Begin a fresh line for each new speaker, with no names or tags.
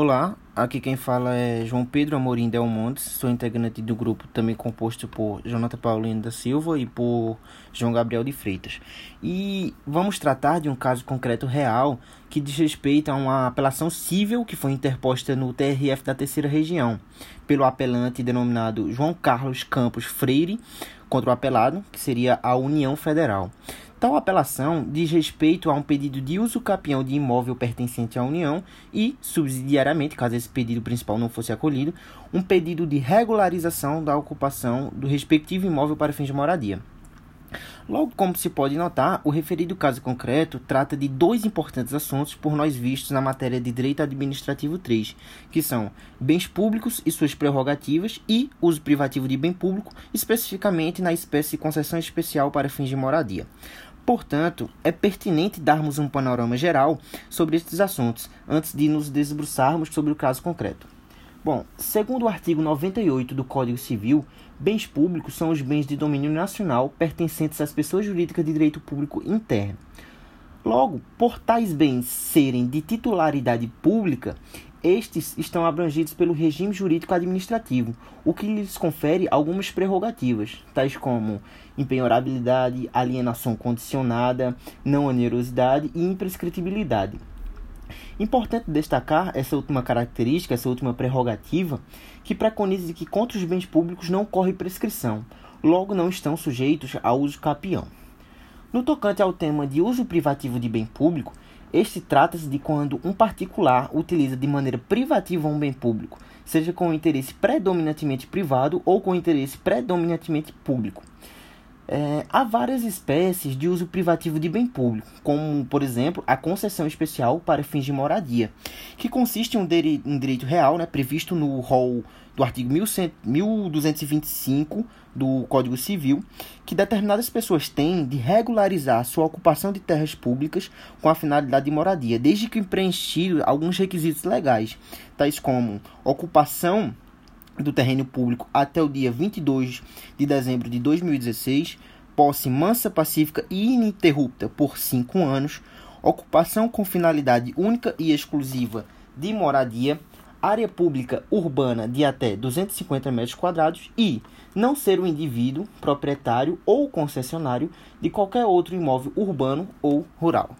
Olá, aqui quem fala é João Pedro Amorim Del Montes, sou integrante do grupo também composto por Jonathan Paulino da Silva e por João Gabriel de Freitas. E vamos tratar de um caso concreto real que diz respeito a uma apelação civil que foi interposta no TRF da Terceira Região pelo apelante denominado João Carlos Campos Freire contra o apelado, que seria a União Federal. Tal apelação diz respeito a um pedido de uso capião de imóvel pertencente à União e, subsidiariamente, caso esse pedido principal não fosse acolhido, um pedido de regularização da ocupação do respectivo imóvel para fins de moradia. Logo, como se pode notar, o referido caso concreto trata de dois importantes assuntos por nós vistos na matéria de Direito Administrativo 3, que são bens públicos e suas prerrogativas e uso privativo de bem público, especificamente na espécie de concessão especial para fins de moradia. Portanto, é pertinente darmos um panorama geral sobre estes assuntos antes de nos desbruçarmos sobre o caso concreto. Bom, segundo o artigo 98 do Código Civil, bens públicos são os bens de domínio nacional pertencentes às pessoas jurídicas de direito público interno. Logo, por tais bens serem de titularidade pública, estes estão abrangidos pelo regime jurídico administrativo, o que lhes confere algumas prerrogativas, tais como impenhorabilidade, alienação condicionada, não onerosidade e imprescritibilidade. Importante destacar essa última característica, essa última prerrogativa, que preconiza que contra os bens públicos não corre prescrição, logo não estão sujeitos ao uso capião. No tocante ao tema de uso privativo de bem público, este trata-se de quando um particular utiliza de maneira privativa um bem público, seja com interesse predominantemente privado ou com interesse predominantemente público. É, há várias espécies de uso privativo de bem público, como, por exemplo, a concessão especial para fins de moradia, que consiste em um, um direito real né, previsto no rol do artigo 1100, 1225 do Código Civil, que determinadas pessoas têm de regularizar sua ocupação de terras públicas com a finalidade de moradia, desde que preenchido alguns requisitos legais, tais como ocupação do terreno público até o dia 22 de dezembro de 2016, posse mansa, pacífica e ininterrupta por cinco anos, ocupação com finalidade única e exclusiva de moradia, área pública urbana de até 250 metros quadrados e não ser o indivíduo, proprietário ou concessionário de qualquer outro imóvel urbano ou rural.